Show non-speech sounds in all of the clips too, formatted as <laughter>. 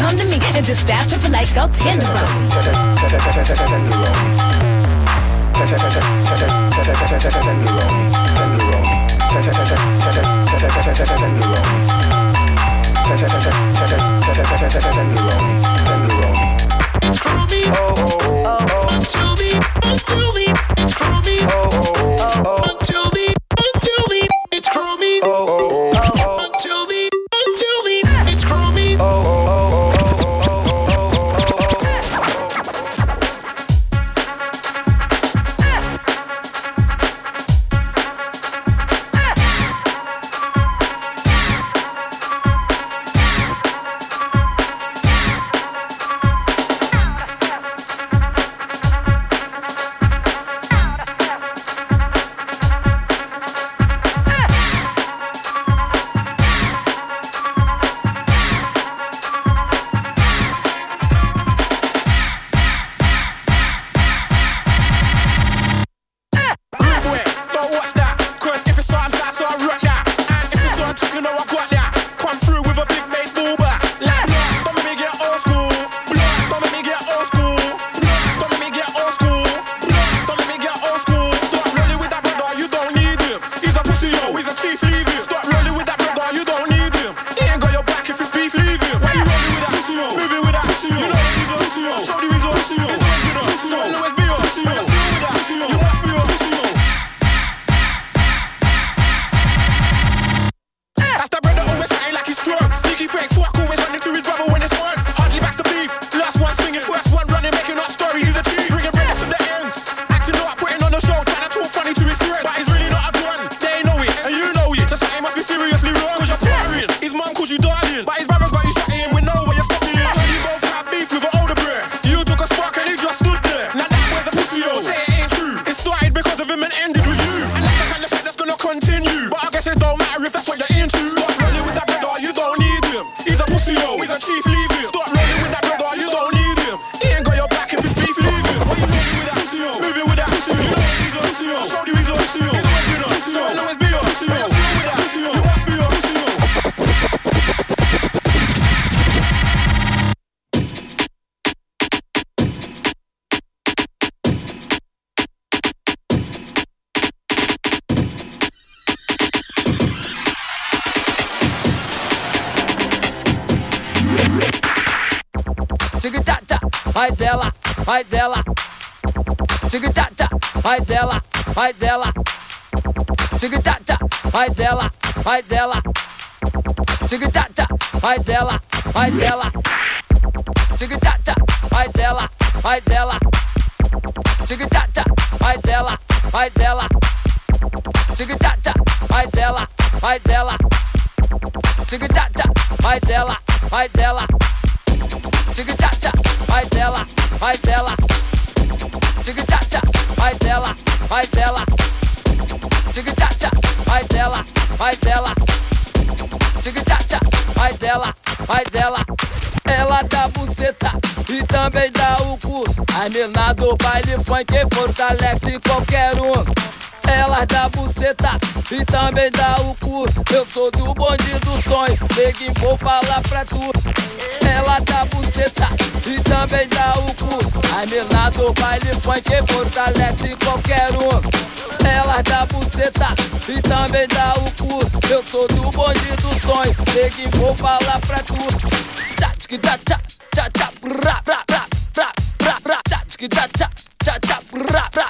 come to me and just stab triple like go tender. to oh, oh, oh, oh. Vai dela. Tic tcha tcha, vai dela, vai dela. Tic tcha tcha, vai dela, vai dela. Tic tcha tcha, vai dela, vai dela. Ela dá buceta e também dá o cu. A menina do baile funk fortalece qualquer um. Ela dá buceta e também dá o cu. Eu sou do bonde do sonho, e vou falar pra tu. Ela dá buceta e também dá o cu. Ai, melado, baile funk fortalece qualquer um. Ela dá buceta e também dá o cu. Eu sou do bonde do sonho, e vou falar pra tu. Tchá, tchá, tchá, tchá, tchá, tchá, tchá, tchá, tchá, tchá, tchá, tchá,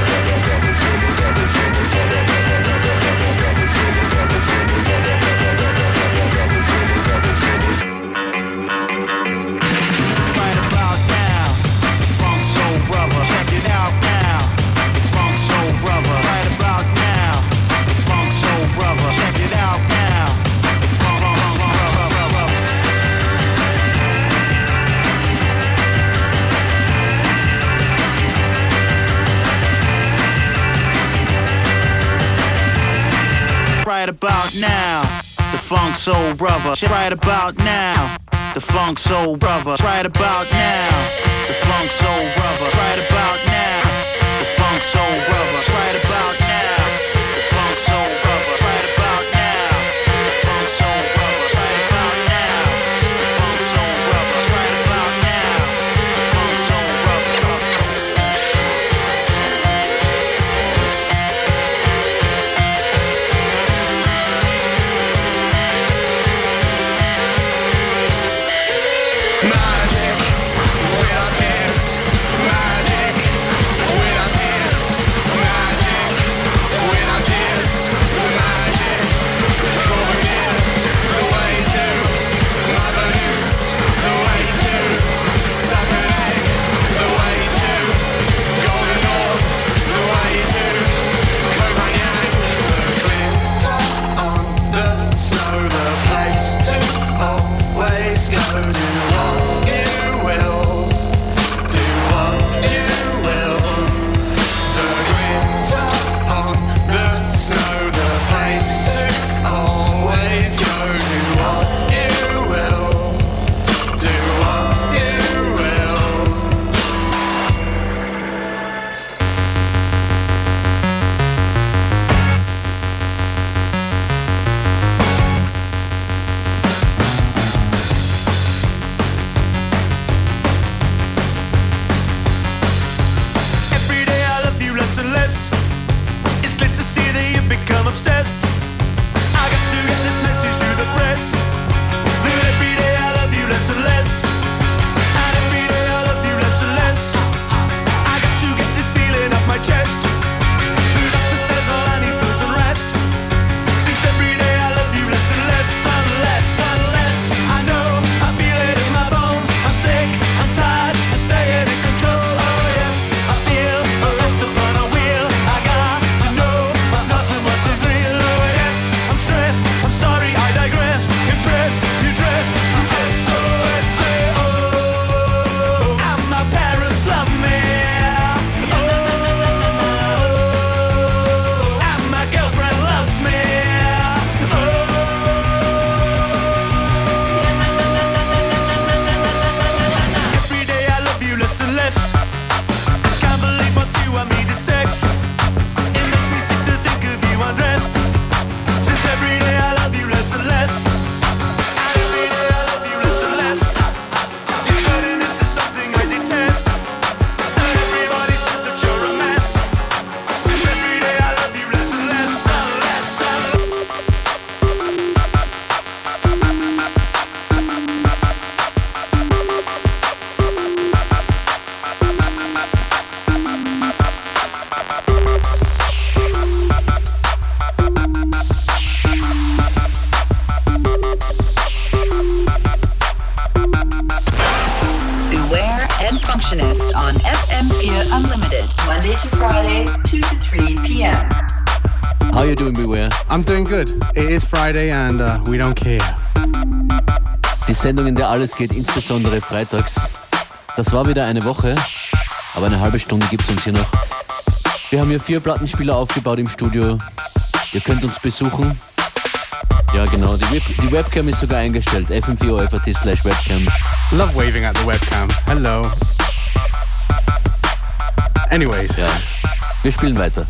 about now. The funk soul brother, shit right about now. The funk soul brother, right about now. The funk soul brother, right about now. The funk soul brother, right about now. Friday and uh, we don't care. Die Sendung, in der alles geht, insbesondere freitags. Das war wieder eine Woche, aber eine halbe Stunde gibt es uns hier noch. Wir haben hier vier Plattenspieler aufgebaut im Studio. Ihr könnt uns besuchen. Ja, genau. Die, Web die Webcam ist sogar eingestellt. fm4.at slash webcam. Love waving at the webcam. Hello. Anyways. Ja. Wir spielen weiter.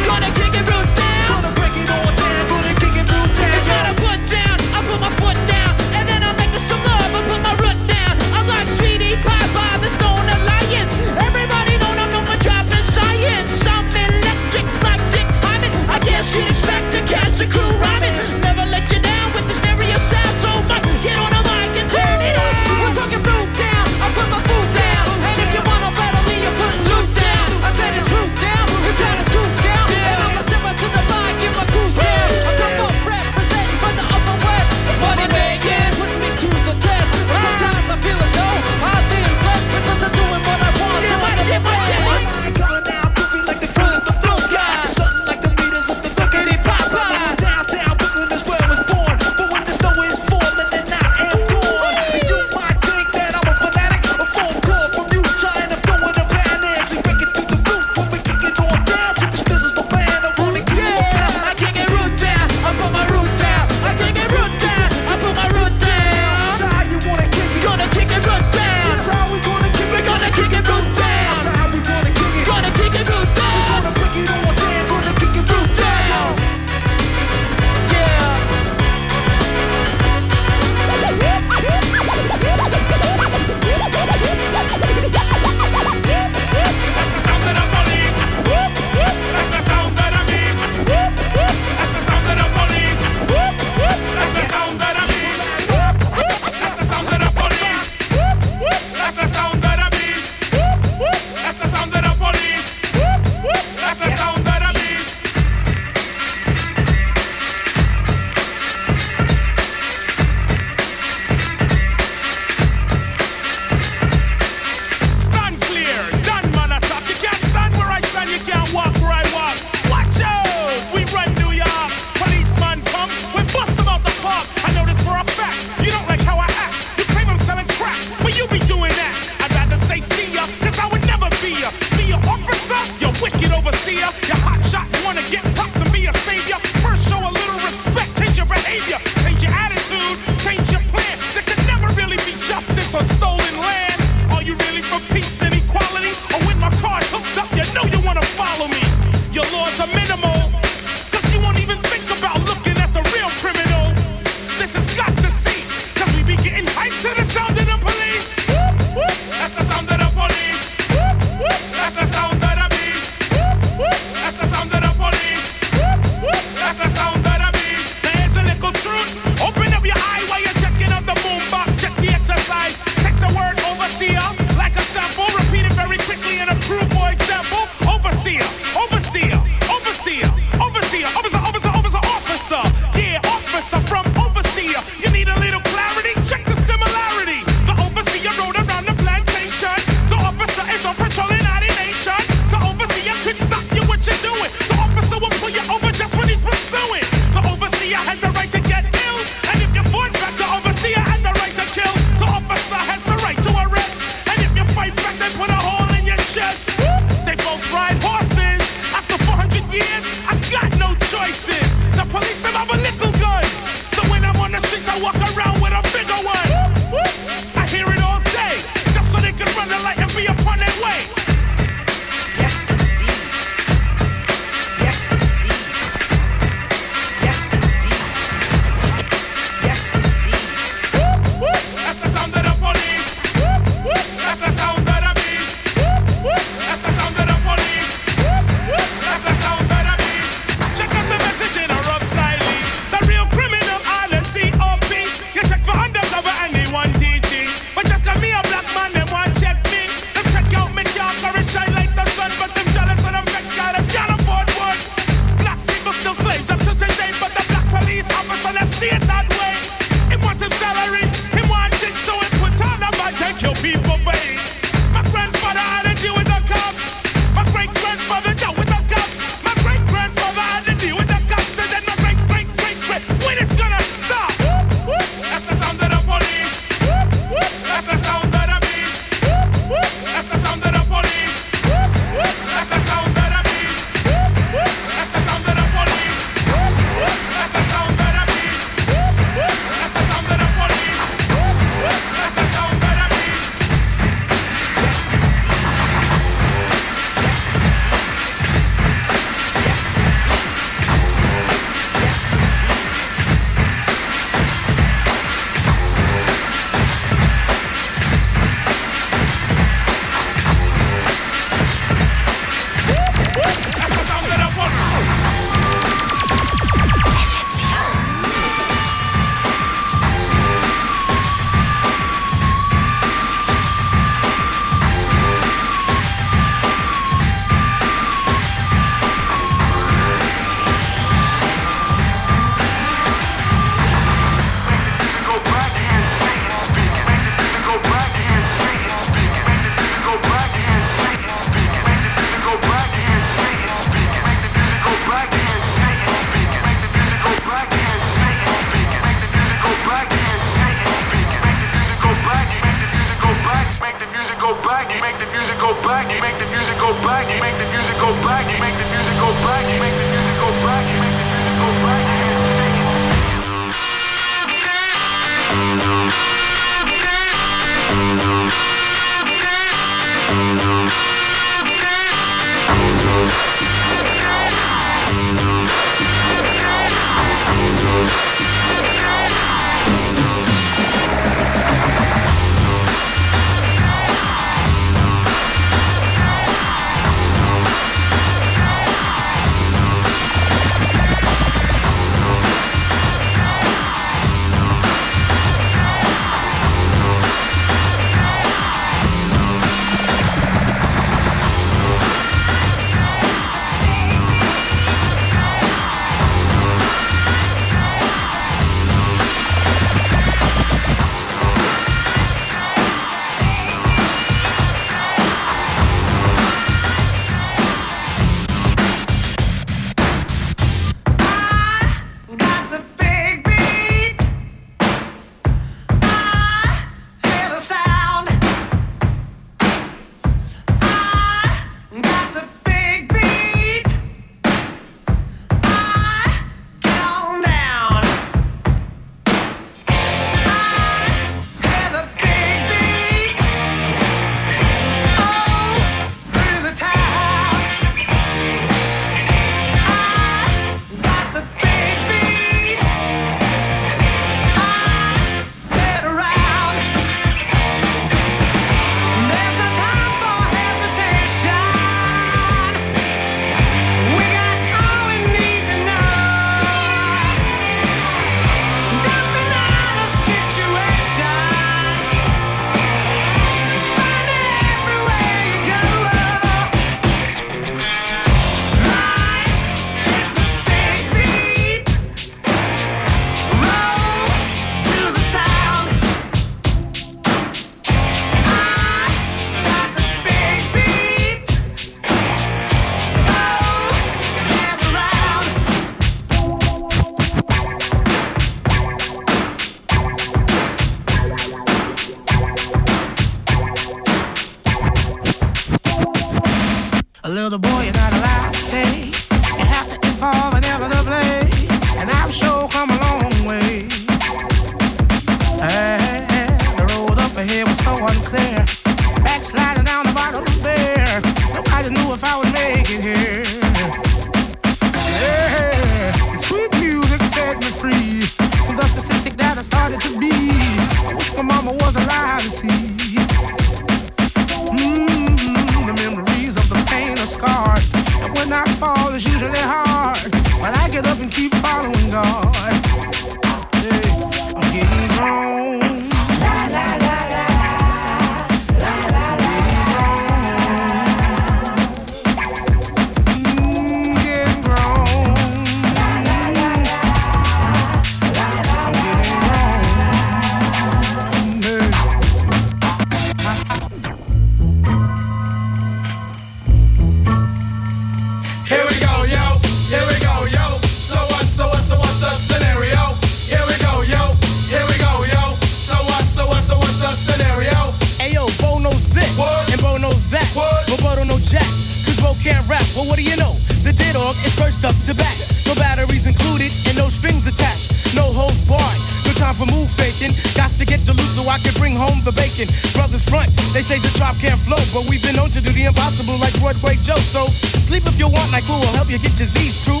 Brothers front, they say the drop can't flow, but we've been known to do the impossible like Broadway Joe. So sleep if you want, NyQuil will help you get your Z's true.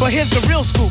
But here's the real scoop.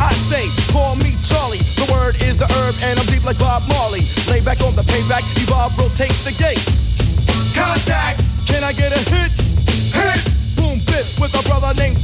I say, call me Charlie. The word is the herb, and I'm deep like Bob Marley. Lay back on the payback, evolve, rotate the gates. Contact. Can I get a? Hit.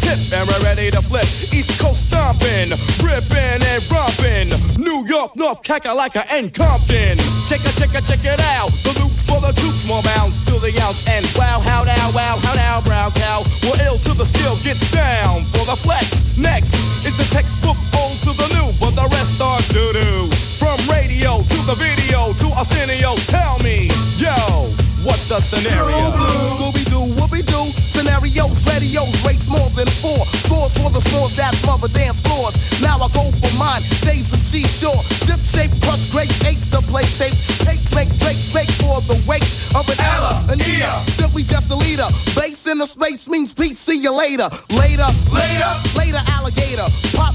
Tip, and we're ready to flip. East Coast stomping, ripping and romping. New York, North Kakalaka, and Compton. Check it, check it, check it out. The loops for the troops, more bounds to the ounce. And wow, how now, wow, how now, brown cow. We're ill till the skill gets down for the flex. Next is the textbook old to the new, but the rest are doo doo. From radio to the video to Arsenio, tell me, yo, what's the scenario? True blue, Scooby. Scenarios, radios, rates more than four. Scores for the scores that mother dance floors. Now I go for mine. Shades of seashore, ship shape, crush grapes, eights to play tapes. Takes make drakes fake for the weight of an Ella, an Ea. Simply just a leader. Base in the space means peace. See you later. Later, later, later, alligator. Pop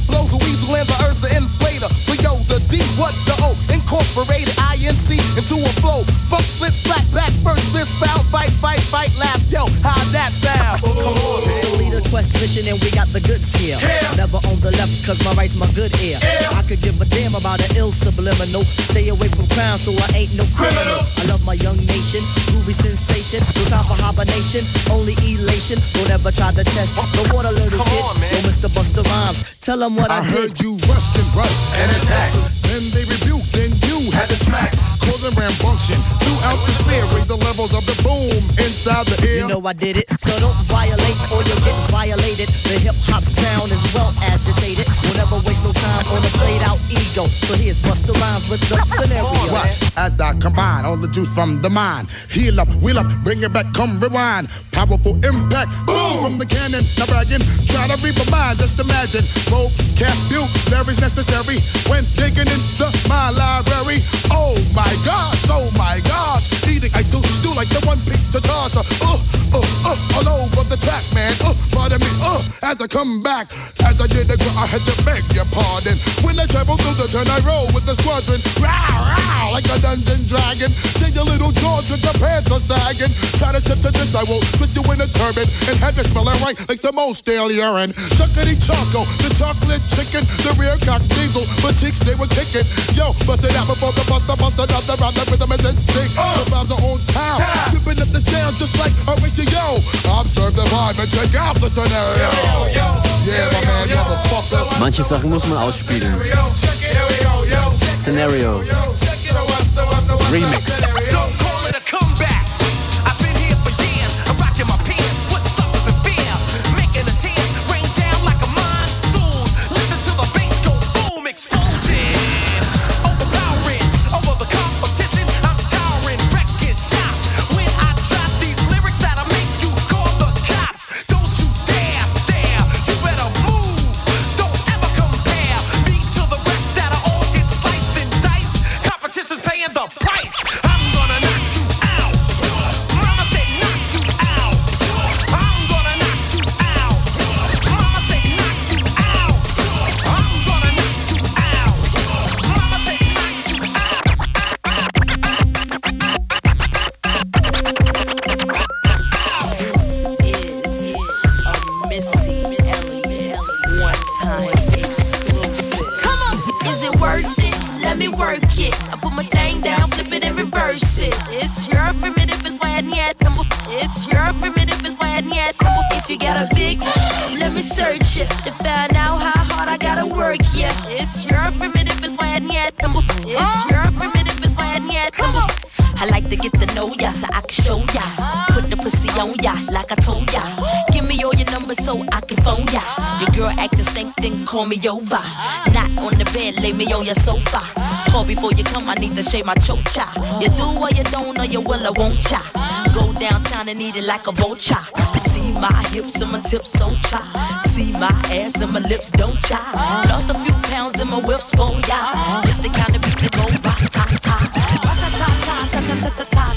and we got the goods here. Never on the left cause my right's my good ear. I could give a damn about an ill subliminal. Stay away from crime so I ain't no criminal. I love my young nation, groovy sensation. No time for hibernation, only elation. Don't ever try to test the water little kid. Yo, Mr. Busta Rhymes, tell him what I, I did. heard you rushed and rushed and attacked. Then they rebuked, then you had to smack. Causing rambunction throughout the sphere. Raise the levels of the boom inside the ear. You know I did it, so don't violate or you'll get violated. The hip hop sound is well agitated. We'll never waste no time on a played out ego. So here's Busta Rhymes with the <laughs> scenario. Watch as I combine all the juice from the mind. Heal up, wheel up, bring it back, come rewind. Powerful impact, boom from the cannon. Now bragging, try to read my mind. Just imagine, vocabulary's necessary when digging into my library. Oh my gosh, oh my gosh, eating I do do like the one pizza toss. Uh, uh, uh, all over the track, man. Uh, pardon me, uh, as I come back, as I did the gr- I had to beg your pardon. When I travel through the turn, I roll with the squadron. Row, row, like a dungeon dragon. Change your little jaws cause your pants are sagging. Try to step to this, I will twist you in a turban and have you smelling right like some old stale urine. Chuckity choco, the chocolate chicken, the rear cock diesel, but cheeks they were kicking. Yo, bust it out before the buster, bust another round, the rhythm is in sync. The rhymes are on time, ripping up the sound just like a ratio. Observe the vibe and check out the scenario. Yeah, my man, motherfucker. Manche Sachen muss man ausspielen. Scenario. Remix. Sofa. Pour before you come, I need to shave my choke cha. You do or you don't, or you will or won't cha. Go downtown and eat it like a vulture. See my hips and my tips so cha. See my ass and my lips don't cha. Lost a few pounds in my whips oh, for ya. It's the kind of beat that go ba ta ta. Ba ta ta ta ta ta ta ta